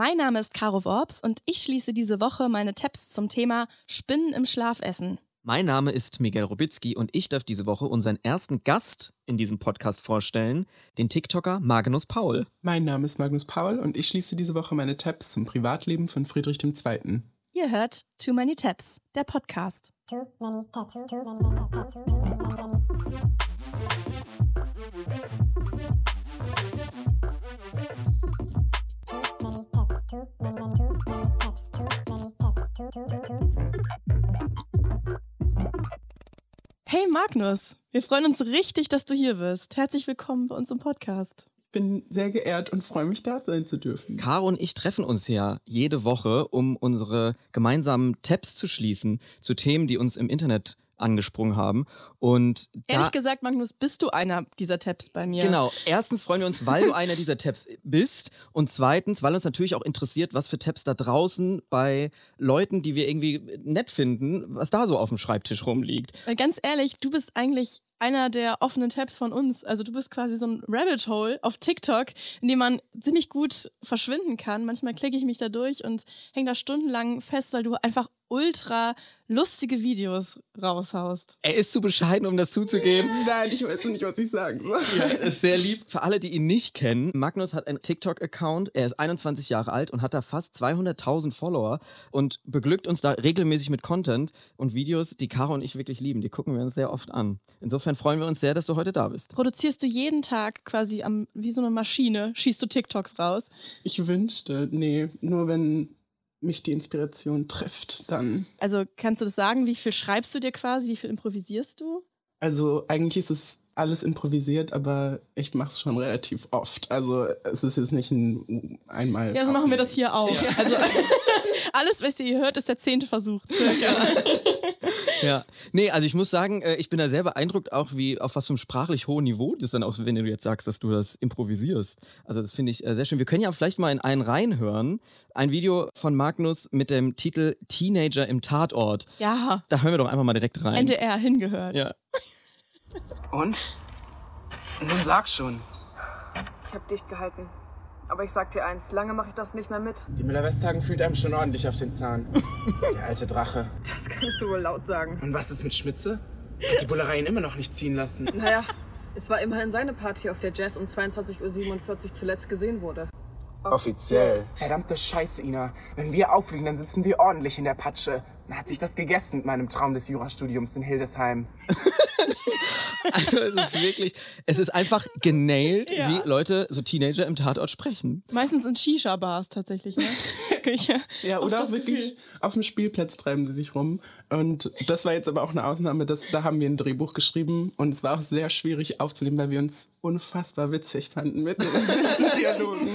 Mein Name ist Caro Worps und ich schließe diese Woche meine Tabs zum Thema Spinnen im Schlafessen. Mein Name ist Miguel Robitzky und ich darf diese Woche unseren ersten Gast in diesem Podcast vorstellen, den TikToker Magnus Paul. Mein Name ist Magnus Paul und ich schließe diese Woche meine Tabs zum Privatleben von Friedrich II. Ihr hört Too Many Tabs, der Podcast. Too many tabs, too many tabs, too many, Hey Magnus, wir freuen uns richtig, dass du hier bist. Herzlich willkommen bei uns im Podcast. Ich bin sehr geehrt und freue mich, da sein zu dürfen. Caro und ich treffen uns ja jede Woche, um unsere gemeinsamen Tabs zu schließen zu Themen, die uns im Internet angesprungen haben. Und ehrlich gesagt, Magnus, bist du einer dieser Tabs bei mir? Genau. Erstens freuen wir uns, weil du einer dieser Tabs bist. Und zweitens, weil uns natürlich auch interessiert, was für Tabs da draußen bei Leuten, die wir irgendwie nett finden, was da so auf dem Schreibtisch rumliegt. Weil ganz ehrlich, du bist eigentlich einer der offenen Tabs von uns. Also du bist quasi so ein Rabbit Hole auf TikTok, in dem man ziemlich gut verschwinden kann. Manchmal klicke ich mich da durch und hänge da stundenlang fest, weil du einfach ultra lustige Videos raushaust. Er ist zu bescheiden, um das zuzugeben. Nein, ich weiß nicht, was ich sagen soll. Ja, ist sehr lieb. Für alle, die ihn nicht kennen, Magnus hat einen TikTok-Account. Er ist 21 Jahre alt und hat da fast 200.000 Follower und beglückt uns da regelmäßig mit Content und Videos, die Caro und ich wirklich lieben. Die gucken wir uns sehr oft an. Insofern freuen wir uns sehr, dass du heute da bist. Produzierst du jeden Tag quasi am, wie so eine Maschine, schießt du TikToks raus? Ich wünschte, nee, nur wenn mich die Inspiration trifft, dann. Also kannst du das sagen, wie viel schreibst du dir quasi, wie viel improvisierst du? Also eigentlich ist es alles improvisiert, aber ich mache es schon relativ oft. Also es ist jetzt nicht ein einmal. Ja, so machen wir das hier auch. Ja. Also alles, was ihr hier hört, ist der zehnte Versuch. Circa. ja. Nee, also ich muss sagen, äh, ich bin da sehr beeindruckt, auch wie auf was für einem sprachlich hohen Niveau das dann auch, wenn du jetzt sagst, dass du das improvisierst. Also das finde ich äh, sehr schön. Wir können ja vielleicht mal in einen reinhören. Ein Video von Magnus mit dem Titel Teenager im Tatort. Ja. Da hören wir doch einfach mal direkt rein. NDR hingehört. Ja. Und? Nun sag schon. Ich hab dicht gehalten. Aber ich sag dir eins, lange mache ich das nicht mehr mit. Die Müller-Westhagen fühlt einem schon ordentlich auf den Zahn. Der alte Drache. Das kannst du wohl laut sagen. Und was ist mit Schmitze? Hat die Bullereien immer noch nicht ziehen lassen. Naja, es war immerhin seine Party, auf der Jazz um 22.47 Uhr zuletzt gesehen wurde. Offiziell. Verdammte Scheiße, Ina. Wenn wir auffliegen, dann sitzen wir ordentlich in der Patsche. Dann hat sich das gegessen mit meinem Traum des Jurastudiums in Hildesheim. also es ist wirklich, es ist einfach genailt, ja. wie Leute, so Teenager im Tatort sprechen. Meistens in Shisha-Bars tatsächlich, ne? ja, oder auch wirklich Gefühl. auf dem Spielplatz treiben sie sich rum. Und das war jetzt aber auch eine Ausnahme, dass, da haben wir ein Drehbuch geschrieben und es war auch sehr schwierig aufzunehmen, weil wir uns unfassbar witzig fanden mit den Dialogen.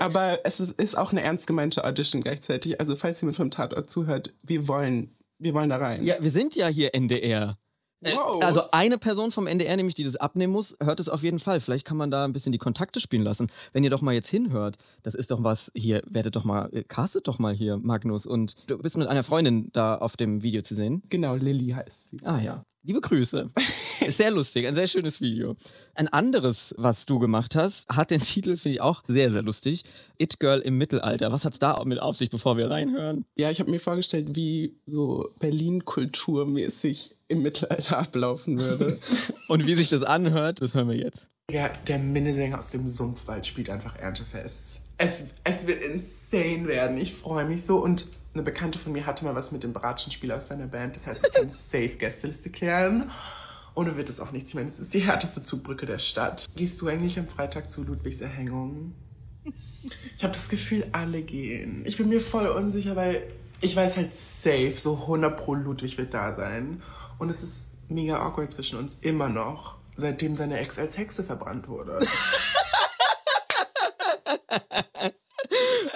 Aber es ist auch eine ernst gemeinte Audition gleichzeitig. Also falls jemand vom Tatort zuhört, wir wollen, wir wollen da rein. Ja, wir sind ja hier NDR. Äh, wow. Also eine Person vom NDR, nämlich die das abnehmen muss, hört es auf jeden Fall. Vielleicht kann man da ein bisschen die Kontakte spielen lassen. Wenn ihr doch mal jetzt hinhört, das ist doch was hier, werdet doch mal, äh, castet doch mal hier, Magnus. Und du bist mit einer Freundin da auf dem Video zu sehen. Genau, Lilly heißt sie. Ah ja. Liebe Grüße. Ist sehr lustig, ein sehr schönes Video. Ein anderes, was du gemacht hast, hat den Titel, das finde ich auch sehr, sehr lustig. It Girl im Mittelalter. Was hat es da mit auf sich, bevor wir reinhören? Ja, ich habe mir vorgestellt, wie so Berlin-kulturmäßig im Mittelalter ablaufen würde. Und wie sich das anhört, das hören wir jetzt. Ja, der Minnesänger aus dem Sumpfwald spielt einfach Erntefest. Es, es wird insane werden. Ich freue mich so. Und eine Bekannte von mir hatte mal was mit dem Bratschenspieler aus seiner Band. Das heißt, ich kann safe Gästeliste klären. Ohne wird es auch nichts. Ich meine, es ist die härteste Zugbrücke der Stadt. Gehst du eigentlich am Freitag zu Ludwigs Erhängung? Ich habe das Gefühl, alle gehen. Ich bin mir voll unsicher, weil ich weiß halt safe, so 100 pro Ludwig wird da sein. Und es ist mega awkward zwischen uns, immer noch, seitdem seine Ex als Hexe verbrannt wurde.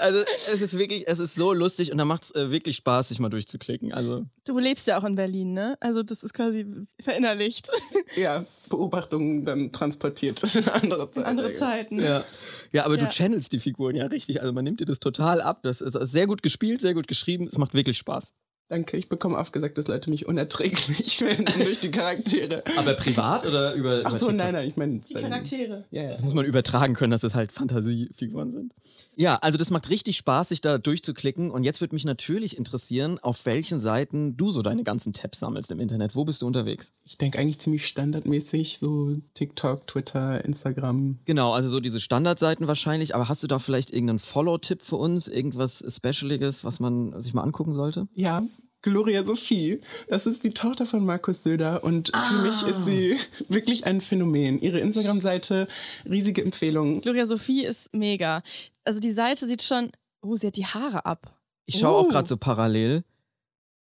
Also es ist wirklich, es ist so lustig und da macht es äh, wirklich Spaß, sich mal durchzuklicken. Also du lebst ja auch in Berlin, ne? Also das ist quasi verinnerlicht. Ja, Beobachtungen dann transportiert in andere Zeiten. andere Zeiten. Ja. ja, aber ja. du channelst die Figuren ja richtig. Also man nimmt dir das total ab. Das ist sehr gut gespielt, sehr gut geschrieben. Es macht wirklich Spaß. Danke, ich bekomme oft gesagt, dass Leute mich unerträglich finden durch die Charaktere. Aber privat oder über. Ach über so, TikTok? nein, nein, ich meine. Die Charaktere. Ja, ja. Das muss man übertragen können, dass das halt Fantasiefiguren sind. Ja, also das macht richtig Spaß, sich da durchzuklicken. Und jetzt würde mich natürlich interessieren, auf welchen Seiten du so deine ganzen Tabs sammelst im Internet. Wo bist du unterwegs? Ich denke eigentlich ziemlich standardmäßig, so TikTok, Twitter, Instagram. Genau, also so diese Standardseiten wahrscheinlich. Aber hast du da vielleicht irgendeinen Follow-Tipp für uns? Irgendwas Specialiges, was man sich mal angucken sollte? Ja, Gloria Sophie. Das ist die Tochter von Markus Söder und für mich ist sie wirklich ein Phänomen. Ihre Instagram-Seite, riesige Empfehlung. Gloria Sophie ist mega. Also die Seite sieht schon. Oh, sie hat die Haare ab. Ich schaue auch Oh. gerade so parallel.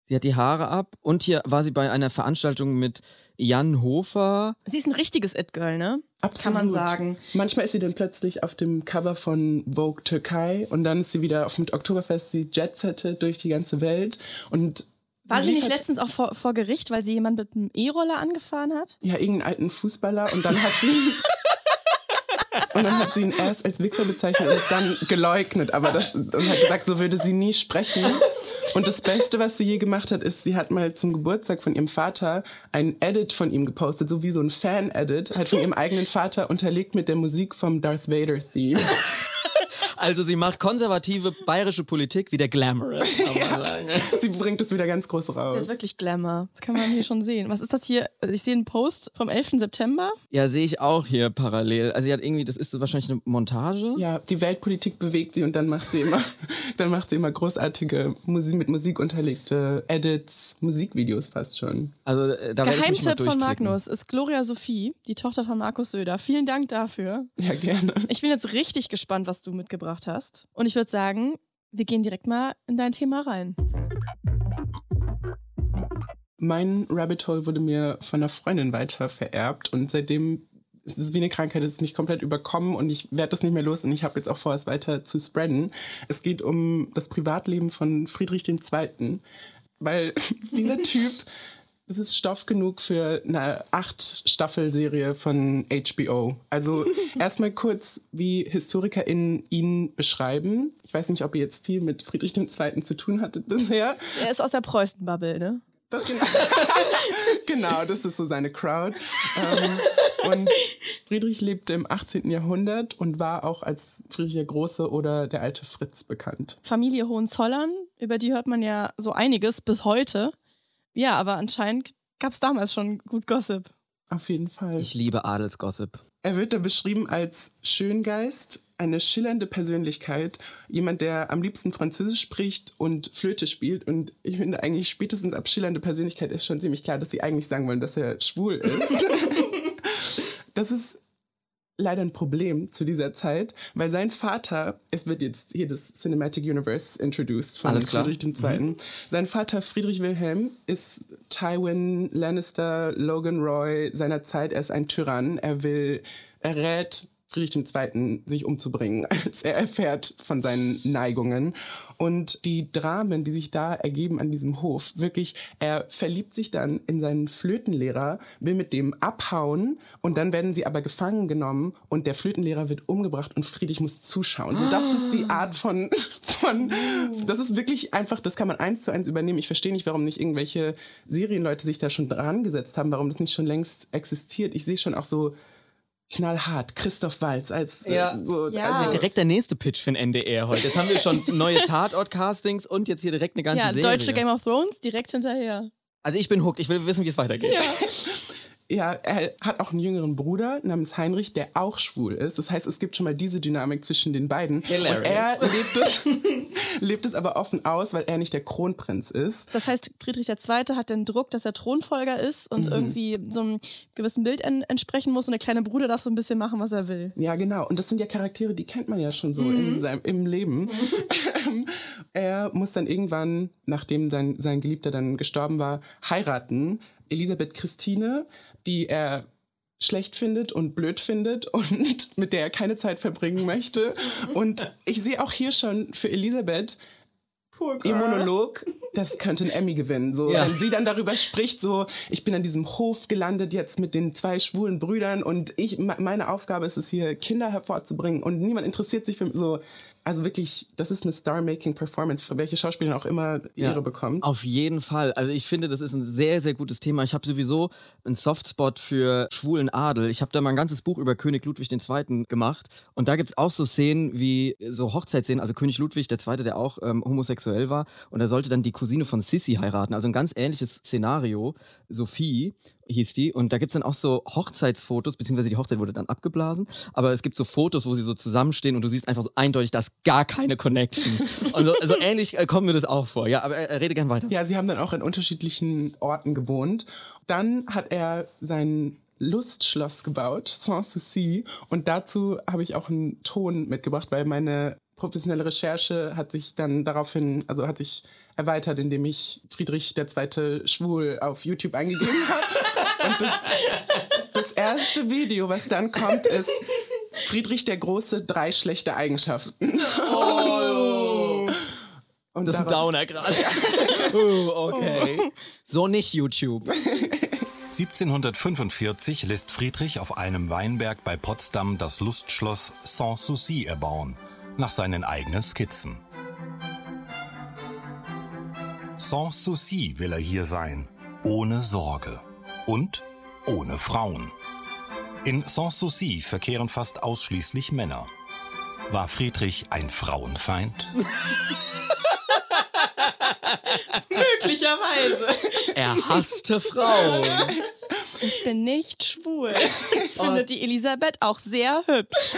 Sie hat die Haare ab und hier war sie bei einer Veranstaltung mit Jan Hofer. Sie ist ein richtiges It-Girl, ne? Absolut. Kann man sagen. Manchmal ist sie dann plötzlich auf dem Cover von Vogue Türkei und dann ist sie wieder auf mit Oktoberfest, sie jetsettet durch die ganze Welt und War sie nicht letztens auch vor, vor Gericht, weil sie jemand mit einem E-Roller angefahren hat? ja, irgendeinen alten Fußballer und dann hat sie. Und dann hat sie ihn erst als Wichser bezeichnet und es dann geleugnet, aber das, und hat gesagt, so würde sie nie sprechen. Und das Beste, was sie je gemacht hat, ist, sie hat mal zum Geburtstag von ihrem Vater ein Edit von ihm gepostet, so wie so ein Fan-Edit, halt von ihrem eigenen Vater unterlegt mit der Musik vom Darth Vader-Theme. Also sie macht konservative bayerische Politik wieder glamorous. kann Sie bringt es wieder ganz groß Sie raus. hat wirklich Glamour. Das kann man hier schon sehen. Was ist das hier? Ich sehe einen Post vom 11. September. Ja, sehe ich auch hier parallel. Also sie hat irgendwie, das ist wahrscheinlich eine Montage. Ja, die Weltpolitik bewegt sie und dann macht sie immer, dann macht sie immer großartige Musik mit Musik unterlegte Edits, Musikvideos fast schon. Also äh, da Geheimtipp von. Magnus ist Gloria Sophie, die Tochter von Markus Söder. Vielen Dank dafür. Ja, gerne. Ich bin jetzt richtig gespannt, was du mitgebracht hast. Und ich würde sagen, wir gehen direkt mal in dein Thema rein. Mein Rabbit Hole wurde mir von einer Freundin weiter vererbt und seitdem ist es wie eine Krankheit, es ist mich komplett überkommen und ich werde das nicht mehr los und ich habe jetzt auch vor, es weiter zu spreaden. Es geht um das Privatleben von Friedrich II., weil dieser Typ, es ist Stoff genug für eine acht-Staffel-Serie von HBO. Also erstmal kurz, wie HistorikerInnen ihn beschreiben. Ich weiß nicht, ob ihr jetzt viel mit Friedrich II. zu tun hattet bisher. Er ist aus der Preußen-Bubble, ne? Das genau. genau, das ist so seine Crowd. Ähm, und Friedrich lebte im 18. Jahrhundert und war auch als Friedrich der Große oder der alte Fritz bekannt. Familie Hohenzollern, über die hört man ja so einiges bis heute. Ja, aber anscheinend gab es damals schon gut Gossip. Auf jeden Fall. Ich liebe Adelsgossip. Er wird da beschrieben als Schöngeist, eine schillernde Persönlichkeit, jemand, der am liebsten Französisch spricht und Flöte spielt. Und ich finde eigentlich spätestens ab schillernde Persönlichkeit ist schon ziemlich klar, dass sie eigentlich sagen wollen, dass er schwul ist. das ist leider ein Problem zu dieser Zeit, weil sein Vater, es wird jetzt hier das Cinematic Universe introduced von Alles. Friedrich II. Sein Vater Friedrich Wilhelm ist Tywin Lannister, Logan Roy seiner Zeit. Er ist ein Tyrann. Er will, er rät Friedrich II. sich umzubringen, als er erfährt von seinen Neigungen. Und die Dramen, die sich da ergeben an diesem Hof, wirklich, er verliebt sich dann in seinen Flötenlehrer, will mit dem abhauen und dann werden sie aber gefangen genommen und der Flötenlehrer wird umgebracht und Friedrich muss zuschauen. So, das ist die Art von, von, das ist wirklich einfach, das kann man eins zu eins übernehmen. Ich verstehe nicht, warum nicht irgendwelche Serienleute sich da schon dran gesetzt haben, warum das nicht schon längst existiert. Ich sehe schon auch so knallhart Christoph Walz als äh, Ja. so, Ja. also Direkt der nächste Pitch für den NDR heute. Jetzt haben wir schon neue Tatort-Castings und jetzt hier direkt eine ganze ja, Serie. deutsche Game of Thrones direkt hinterher. also ich bin hooked. Ich will wissen, wie es weitergeht. Ja, er hat auch einen jüngeren Bruder namens Heinrich, der auch schwul ist. Das heißt, es gibt schon mal diese Dynamik zwischen den beiden. Hilarious. Und er lebt es, lebt es aber offen aus, weil er nicht der Kronprinz ist. Das heißt, Friedrich II. hat den Druck, dass er Thronfolger ist und irgendwie so einem gewissen Bild en entsprechen muss und der kleine Bruder darf so ein bisschen machen, was er will. Ja, genau. Und das sind ja Charaktere, die kennt man ja schon so in seinem, im Leben. er muss dann irgendwann, nachdem sein, sein Geliebter dann gestorben war, heiraten. Elisabeth Christine, die er schlecht findet und blöd findet und mit der er keine Zeit verbringen möchte. Und ich sehe auch hier schon für Elisabeth ihr Monolog, das könnte ein Emmy gewinnen. So, Ja. Wenn sie dann darüber spricht, so, ich bin an diesem Hof gelandet jetzt mit den zwei schwulen Brüdern und ich, me- meine Aufgabe ist es hier, Kinder hervorzubringen und niemand interessiert sich für so. Also wirklich, das ist eine Star-Making-Performance, für welche Schauspielerin auch immer die Ja. Ehre bekommt. Auf jeden Fall. Also ich finde, das ist ein sehr, sehr gutes Thema. Ich habe sowieso einen Softspot für schwulen Adel. Ich habe da mal ein ganzes Buch über König Ludwig II. gemacht. Und da gibt es auch so Szenen wie so Hochzeitsszenen. Also König Ludwig II., der auch ähm, homosexuell war. Und er sollte dann die Cousine von Sissi heiraten. Also ein ganz ähnliches Szenario. Sophie hieß die. Und da gibt es dann auch so Hochzeitsfotos, beziehungsweise die Hochzeit wurde dann abgeblasen. Aber es gibt so Fotos, wo sie so zusammenstehen und du siehst einfach so eindeutig, da ist gar keine Connection. und so, so ähnlich äh, kommt mir das auch vor. Ja, aber äh, rede gern weiter. Ja, sie haben dann auch in unterschiedlichen Orten gewohnt. Dann hat er sein Lustschloss gebaut, Sans Souci. Und dazu habe ich auch einen Ton mitgebracht, weil meine professionelle Recherche hat sich dann daraufhin, also hat sich erweitert, indem ich Friedrich II. schwul auf YouTube eingegeben habe. Und das, das erste Video, was dann kommt, ist Friedrich der Große, drei schlechte Eigenschaften. Oh. Und Das ist ein Downer gerade. uh, okay. So nicht YouTube. 1745 lässt Friedrich auf einem Weinberg bei Potsdam das Lustschloss Sans Souci erbauen, nach seinen eigenen Skizzen. Sans Souci will er hier sein, ohne Sorge und ohne Frauen. In Sans Souci verkehren fast ausschließlich Männer. War Friedrich ein Frauenfeind? Möglicherweise. Er hasste Frauen. Ich bin nicht schwul. Ich finde die Elisabeth auch sehr hübsch.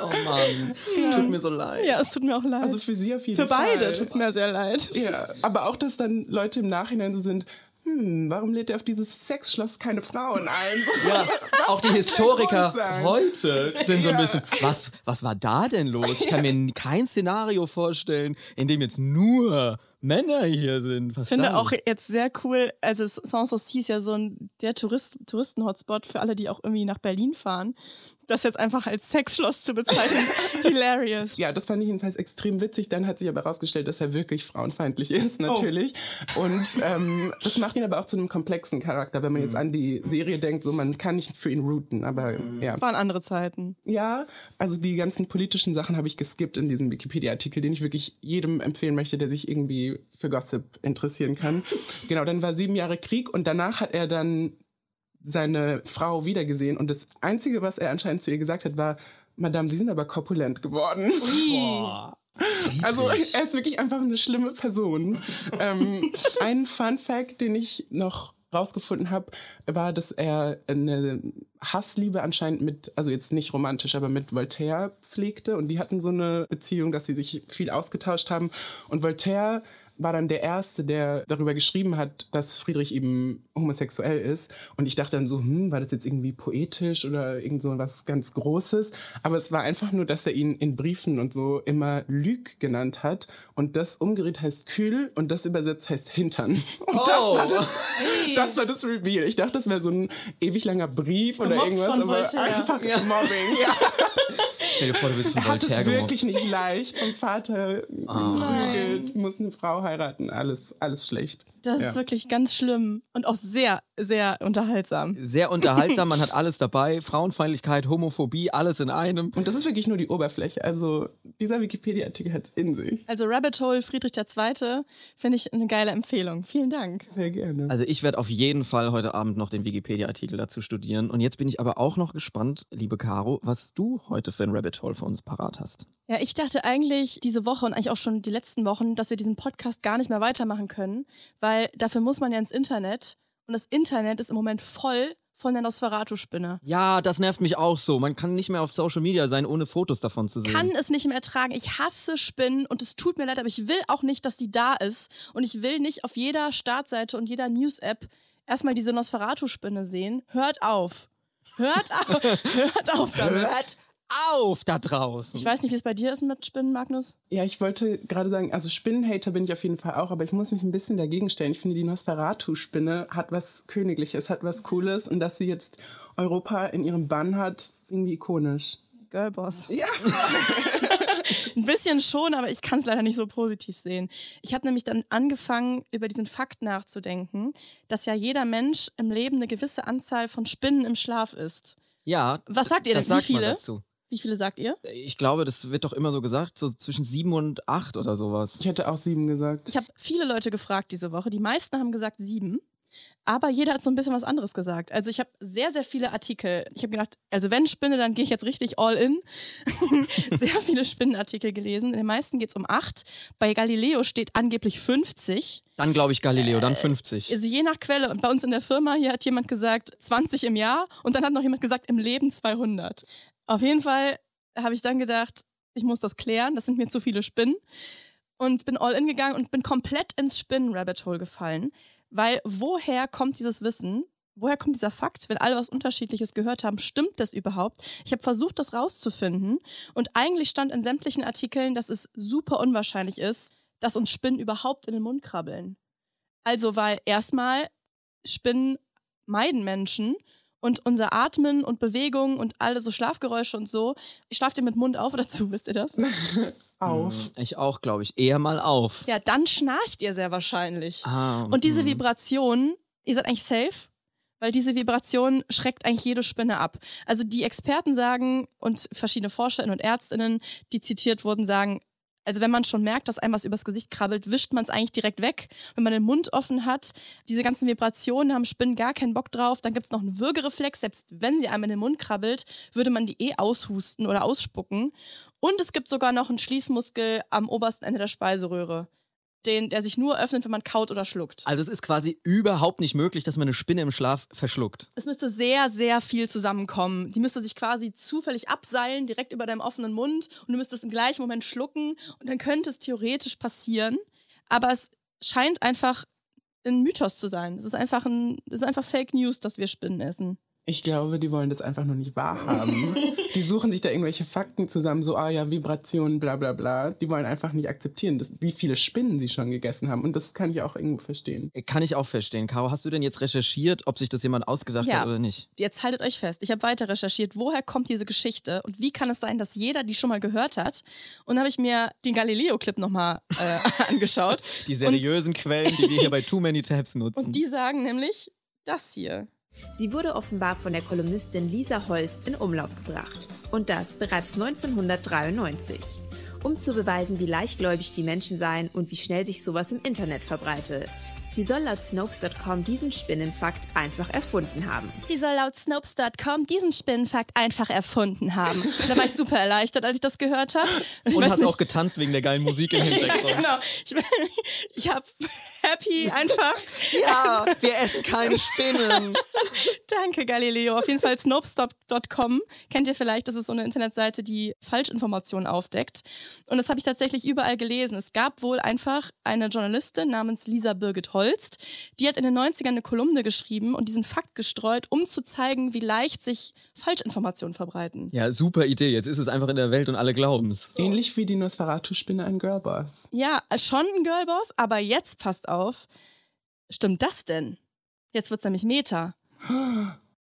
Oh Mann. Es tut mir so leid. Ja, es tut mir auch leid. Also für sie auf jeden Für Fall. beide tut es mir sehr leid. Ja, aber auch, dass dann Leute im Nachhinein so sind, hm, warum lädt er auf dieses Sexschloss keine Frauen ein? Ja, auch die Historiker heute sind so ein bisschen, was, was war da denn los? Ich kann mir kein Szenario vorstellen, in dem jetzt nur Männer hier sind. Was Ich finde auch jetzt sehr cool, also Sanssouci ist ja so ein der Tourist, Touristen-Hotspot für alle, die auch irgendwie nach Berlin fahren. Das jetzt einfach als Sexschloss zu bezeichnen, hilarious. Ja, das fand ich jedenfalls extrem witzig. Dann hat sich aber herausgestellt, dass er wirklich frauenfeindlich ist, natürlich. Und ähm, das macht ihn aber auch zu einem komplexen Charakter, wenn man jetzt an die Serie denkt, so man kann nicht für ihn routen, aber ja. Das waren andere Zeiten. Ja, also die ganzen politischen Sachen habe ich geskippt in diesem Wikipedia-Artikel, den ich wirklich jedem empfehlen möchte, der sich irgendwie für Gossip interessieren kann. genau, dann war sieben Jahre Krieg und danach hat er dann seine Frau wiedergesehen und das Einzige, was er anscheinend zu ihr gesagt hat, war, Madame, Sie sind aber korpulent geworden. Also er ist wirklich einfach eine schlimme Person. ähm, ein Fun Fact, den ich noch rausgefunden habe, war, dass er eine Hassliebe anscheinend mit, also jetzt nicht romantisch, aber mit Voltaire pflegte. Und die hatten so eine Beziehung, dass sie sich viel ausgetauscht haben. Und Voltaire war dann der Erste, der darüber geschrieben hat, dass Friedrich eben homosexuell ist. Und ich dachte dann so, hm, war das jetzt irgendwie poetisch oder irgend so was ganz Großes? Aber es war einfach nur, dass er ihn in Briefen und so immer Lüg genannt hat. Und das umgedreht heißt kühl und das übersetzt heißt Hintern. Und das, Oh. war das, das war das Reveal. Ich dachte, das wäre so ein ewig langer Brief oder Gemobbt irgendwas, von aber Voltaire. einfach Mobbing. Ja. Stell dir vor, du bist von Er hat es Voltaire wirklich nicht leicht. Vom Vater geprügelt, muss eine Frau heiraten, alles, alles schlecht. Das Ja. ist wirklich ganz schlimm und auch sehr, sehr unterhaltsam. Sehr unterhaltsam, man hat alles dabei. Frauenfeindlichkeit, Homophobie, alles in einem. Und das ist wirklich nur die Oberfläche. Also dieser Wikipedia-Artikel hat in sich. Also Rabbit Hole Friedrich II. finde ich eine geile Empfehlung. Vielen Dank. Sehr gerne. Also ich werde auf jeden Fall heute Abend noch den Wikipedia-Artikel dazu studieren. Und jetzt bin ich aber auch noch gespannt, liebe Caro, was du heute für ein Rabbit Hole für uns parat hast. Ja, ich dachte eigentlich diese Woche und eigentlich auch schon die letzten Wochen, dass wir diesen Podcast gar nicht mehr weitermachen können, weil dafür muss man ja ins Internet und das Internet ist im Moment voll von der Nosferatu-Spinne. Ja, das nervt mich auch so. Man kann nicht mehr auf Social Media sein, ohne Fotos davon zu sehen. kann es nicht mehr ertragen. Ich hasse Spinnen und es tut mir leid, aber ich will auch nicht, dass die da ist. Und ich will nicht auf jeder Startseite und jeder News-App erstmal diese Nosferatu-Spinne sehen. Hört auf. Hört auf. Hört auf damit. Hört auf da draußen. Ich weiß nicht, wie es bei dir ist mit Spinnen, Magnus. Ja, ich wollte gerade sagen, also Spinnenhater bin ich auf jeden Fall auch, aber ich muss mich ein bisschen dagegen stellen. Ich finde, die Nosferatu-Spinne hat was Königliches, hat was Cooles und dass sie jetzt Europa in ihrem Bann hat, ist irgendwie ikonisch. Girlboss. Ja. Ein bisschen schon, aber ich kann es leider nicht so positiv sehen. Ich habe nämlich dann angefangen, über diesen Fakt nachzudenken, dass ja jeder Mensch im Leben eine gewisse Anzahl von Spinnen im Schlaf ist. ja. Was sagt ihr denn? das Wie sagt man viele? Wie viele sagt ihr? Ich glaube, das wird doch immer so gesagt, so zwischen sieben und acht oder sowas. Ich hätte auch sieben gesagt. Ich habe viele Leute gefragt diese Woche. Die meisten haben gesagt sieben. Aber jeder hat so ein bisschen was anderes gesagt. Also ich habe sehr, sehr viele Artikel. Ich habe gedacht, also wenn Spinne, dann gehe ich jetzt richtig all in. sehr viele Spinnenartikel gelesen. In den meisten geht es um acht. Bei Galileo steht angeblich 50. Dann glaube ich Galileo, dann 50. Also je nach Quelle. Und bei uns in der Firma hier hat jemand gesagt 20 im Jahr und dann hat noch jemand gesagt im Leben 200. Auf jeden Fall habe ich dann gedacht, ich muss das klären. Das sind mir zu viele Spinnen. Und bin all in gegangen und bin komplett ins Spinnen-Rabbit-Hole gefallen. Weil woher kommt dieses Wissen? Woher kommt dieser Fakt? Wenn alle was Unterschiedliches gehört haben, stimmt das überhaupt? Ich habe versucht, das rauszufinden. Und eigentlich stand in sämtlichen Artikeln, dass es super unwahrscheinlich ist, dass uns Spinnen überhaupt in den Mund krabbeln. Also, weil erstmal Spinnen meiden Menschen und unser Atmen und Bewegung und alle so Schlafgeräusche und so. Schlaft ihr mit Mund auf oder zu, wisst ihr das? auf. Hm, Ich auch, glaube ich. Eher mal auf. Ja, dann schnarcht ihr sehr wahrscheinlich. Ah, Und diese. Vibration, ihr seid eigentlich safe, weil diese Vibration schreckt eigentlich jede Spinne ab. Also die Experten sagen und verschiedene ForscherInnen und ÄrztInnen, die zitiert wurden, sagen, also wenn man schon merkt, dass einem was übers Gesicht krabbelt, wischt man es eigentlich direkt weg. Wenn man den Mund offen hat, diese ganzen Vibrationen haben Spinnen gar keinen Bock drauf. Dann gibt es noch einen Würgereflex. Selbst wenn sie einem in den Mund krabbelt, würde man die eh aushusten oder ausspucken. Und es gibt sogar noch einen Schließmuskel am obersten Ende der Speiseröhre, den, der sich nur öffnet, wenn man kaut oder schluckt. Also es ist quasi überhaupt nicht möglich, dass man eine Spinne im Schlaf verschluckt. Es müsste sehr, sehr viel zusammenkommen. Die müsste sich quasi zufällig abseilen, direkt über deinem offenen Mund und du müsstest im gleichen Moment schlucken und dann könnte es theoretisch passieren. Aber es scheint einfach ein Mythos zu sein. Es ist einfach, ein, es ist einfach Fake News, dass wir Spinnen essen. Ich glaube, die wollen das einfach nur nicht wahrhaben. die suchen sich da irgendwelche Fakten zusammen, so, ah ja, Vibrationen, bla bla bla. Die wollen einfach nicht akzeptieren, dass, wie viele Spinnen sie schon gegessen haben. Und das kann ich auch irgendwo verstehen. Kann ich auch verstehen. Caro, hast du denn jetzt recherchiert, ob sich das jemand ausgedacht Ja. hat oder nicht? Jetzt haltet euch fest. Ich habe weiter recherchiert, woher kommt diese Geschichte und wie kann es sein, dass jeder die schon mal gehört hat. Und dann habe ich mir den Galileo-Clip nochmal äh, angeschaut. Die seriösen Quellen, die wir hier bei Too Many Tabs nutzen. Und die sagen nämlich das hier. Sie wurde offenbar von der Kolumnistin Lisa Holst in Umlauf gebracht. Und das bereits 1993. Um zu beweisen, wie leichtgläubig die Menschen seien und wie schnell sich sowas im Internet verbreite. Sie soll laut Snopes.com diesen Spinnenfakt einfach erfunden haben. Die soll laut Snopes.com diesen Spinnenfakt einfach erfunden haben. Da war ich super erleichtert, als ich das gehört habe. Und weiß hast nicht- auch getanzt wegen der geilen Musik im Hintergrund. Genau. Ich, ich habe happy einfach. Ja, wir essen keine Spinnen. Danke, Galileo. Auf jeden Fall snopes.com. Kennt ihr vielleicht, das ist so eine Internetseite, die Falschinformationen aufdeckt. Und das habe ich tatsächlich überall gelesen. Es gab wohl einfach eine Journalistin namens Lisa Birgit Holst, die hat in den 90ern eine Kolumne geschrieben und diesen Fakt gestreut, um zu zeigen, wie leicht sich Falschinformationen verbreiten. Ja, super Idee. Jetzt ist es einfach in der Welt und alle glauben es. Ähnlich wie die Nosferatu-Spinne ein Girlboss. Ja, schon ein Girlboss, aber jetzt passt auf. Stimmt das denn? Jetzt wird's nämlich Meta.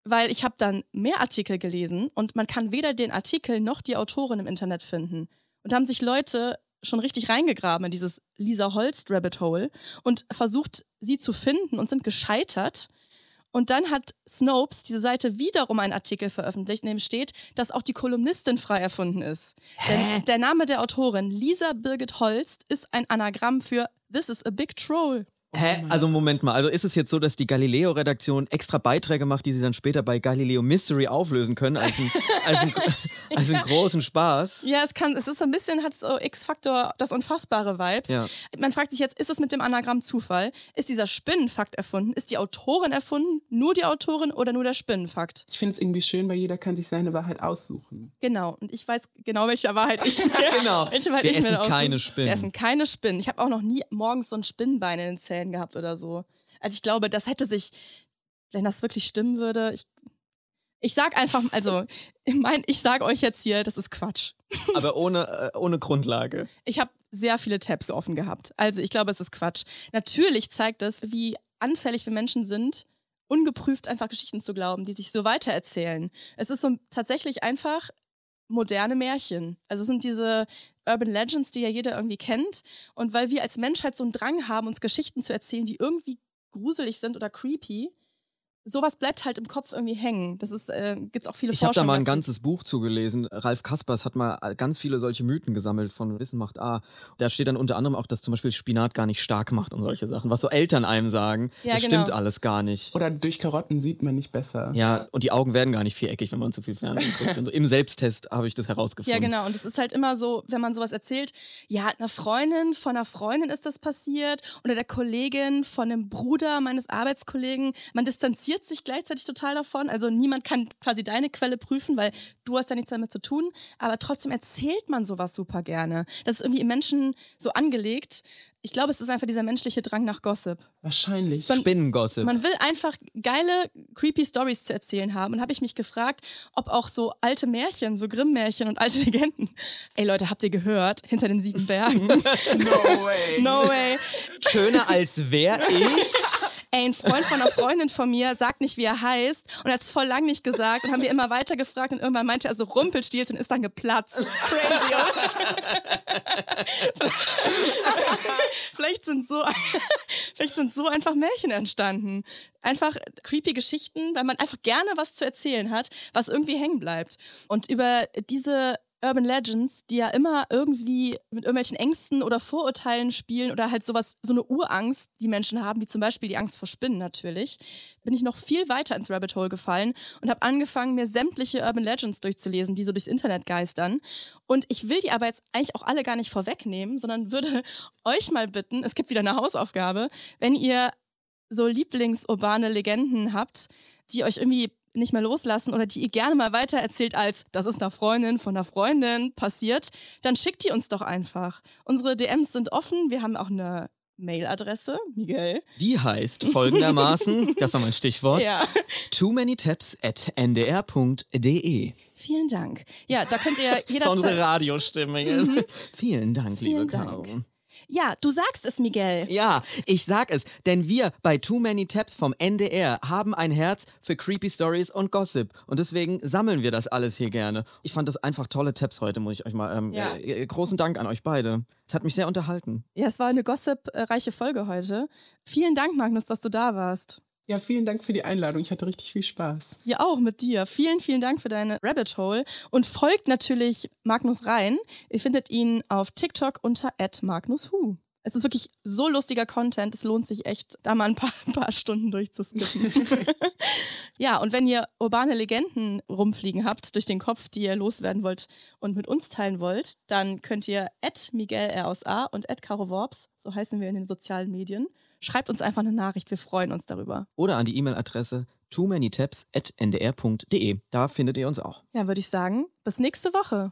Weil ich habe dann mehr Artikel gelesen und man kann weder den Artikel noch die Autorin im Internet finden. Und da haben sich Leute schon richtig reingegraben in dieses Lisa Holst Rabbit Hole und versucht, sie zu finden und sind gescheitert. Und dann hat Snopes diese Seite wiederum einen Artikel veröffentlicht, in dem steht, dass auch die Kolumnistin frei erfunden ist. Denn der Name der Autorin, Lisa Birgit Holst, ist ein Anagramm für This is a big troll. Hä? Also Moment mal, also ist es jetzt so, dass die Galileo-Redaktion extra Beiträge macht, die sie dann später bei Galileo Mystery auflösen können, als, ein, als, ein, als einen großen Spaß? Ja, es kann, es ist so ein bisschen, hat so X-Faktor, das unfassbare Vibes. Ja. Man fragt sich jetzt, ist es mit dem Anagramm Zufall? Ist dieser Spinnenfakt erfunden? Ist die Autorin erfunden? Nur die Autorin oder nur der Spinnenfakt? Ich finde es irgendwie schön, weil jeder kann sich seine Wahrheit aussuchen. Genau. Und ich weiß genau, welche Wahrheit ich Genau. welche Wahrheit Wir ich mir essen keine Spinnen. Wir essen keine Spinnen. Ich habe auch noch nie morgens so ein Spinnenbein in den Zähnen gehabt oder so. Also ich glaube, das hätte sich, wenn das wirklich stimmen würde, ich, ich sag einfach, also, ich mein, ich sag euch jetzt hier, das ist Quatsch. Aber ohne, äh, ohne Grundlage. Ich habe sehr viele Tabs offen gehabt. Also ich glaube, es ist Quatsch. Natürlich zeigt es, wie anfällig wir Menschen sind, ungeprüft einfach Geschichten zu glauben, die sich so weitererzählen. Es ist so tatsächlich einfach moderne Märchen. Also es sind diese Urban Legends, die ja jeder irgendwie kennt. Und weil wir als Menschheit so einen Drang haben, uns Geschichten zu erzählen, die irgendwie gruselig sind oder creepy, sowas bleibt halt im Kopf irgendwie hängen. Das ist, äh, gibt's auch viele Ich habe da mal ein dazu. ganzes Buch zugelesen. Ralf Kaspers hat mal ganz viele solche Mythen gesammelt von Wissen macht A. Da steht dann unter anderem auch, dass zum Beispiel Spinat gar nicht stark macht und solche Sachen. Was so Eltern einem sagen, Ja, das genau. stimmt alles gar nicht. Oder durch Karotten sieht man nicht besser. Ja, und die Augen werden gar nicht viereckig, wenn man zu viel Fernsehen guckt. Und so Im Selbsttest habe ich das Ja, herausgefunden. genau. Und es ist halt immer so, wenn man sowas erzählt, ja, einer Freundin von einer Freundin ist das passiert oder der Kollegin von einem Bruder meines Arbeitskollegen. Man distanziert sich gleichzeitig total davon. Also niemand kann quasi deine Quelle prüfen, weil du hast ja nichts damit zu tun. Aber trotzdem erzählt man sowas super gerne. Das ist irgendwie im Menschen so angelegt. Ich glaube, es ist einfach dieser menschliche Drang nach Gossip. Wahrscheinlich. Spinnengossip. Man will einfach geile, creepy Stories zu erzählen haben. Und habe ich mich gefragt, ob auch so alte Märchen, so Grimm-Märchen und alte Legenden. Ey Leute, habt ihr gehört? Hinter den sieben Bergen. no way. no way. Schöner als wär ich. Ey, ein Freund von einer Freundin von mir sagt nicht, wie er heißt und hat es voll lang nicht gesagt und haben wir immer weiter gefragt und irgendwann meinte er so Rumpelstilz und ist dann geplatzt. Crazy. oder? vielleicht sind so vielleicht sind so einfach Märchen entstanden. Einfach creepy Geschichten, weil man einfach gerne was zu erzählen hat, was irgendwie hängen bleibt. Und über diese Urban Legends, die ja immer irgendwie mit irgendwelchen Ängsten oder Vorurteilen spielen oder halt sowas, so eine Urangst, die Menschen haben, wie zum Beispiel die Angst vor Spinnen natürlich, bin ich noch viel weiter ins Rabbit Hole gefallen und habe angefangen, mir sämtliche Urban Legends durchzulesen, die so durchs Internet geistern. Und ich will die aber jetzt eigentlich auch alle gar nicht vorwegnehmen, sondern würde euch mal bitten, es gibt wieder eine Hausaufgabe, wenn ihr so Lieblingsurbane Legenden habt, die euch irgendwie nicht mehr loslassen oder die ihr gerne mal weiter erzählt als das ist einer Freundin von einer Freundin passiert, dann schickt die uns doch einfach. Unsere DMs sind offen, wir haben auch eine Mailadresse, Miguel. Die heißt folgendermaßen, das war mein Stichwort, Ja. too many taps at ndr.de. Vielen Dank. Ja, da könnt ihr war unsere jederzeit. Radiostimme jetzt. Vielen Dank, liebe Vielen Dank. Caro. Ja, du sagst es, Miguel. Ja, ich sag es, denn wir bei Too Many Taps vom NDR haben ein Herz für Creepy Stories und Gossip und deswegen sammeln wir das alles hier gerne. Ich fand das einfach tolle Taps heute, muss ich euch mal. Ähm, Ja. äh, großen Dank an euch beide. Es hat mich sehr unterhalten. Ja, es war eine gossip-reiche Folge heute. Vielen Dank, Magnus, dass du da warst. Ja, vielen Dank für die Einladung. Ich hatte richtig viel Spaß. Ja, auch mit dir. Vielen, vielen Dank für deine Rabbit Hole. Und folgt natürlich Magnus Rhein. Ihr findet ihn auf TikTok unter @magnushu. Es ist wirklich so lustiger Content. Es lohnt sich echt, da mal ein paar, ein paar Stunden durchzuskippen. ja, und wenn ihr urbane Legenden rumfliegen habt durch den Kopf, die ihr loswerden wollt und mit uns teilen wollt, dann könnt ihr Miguel R aus A und Caro Worps, so heißen wir in den sozialen Medien, schreibt uns einfach eine Nachricht. Wir freuen uns darüber. Oder an die E-Mail-Adresse too many taps at ndr.de. Da findet ihr uns auch. Ja, würde ich sagen, bis nächste Woche.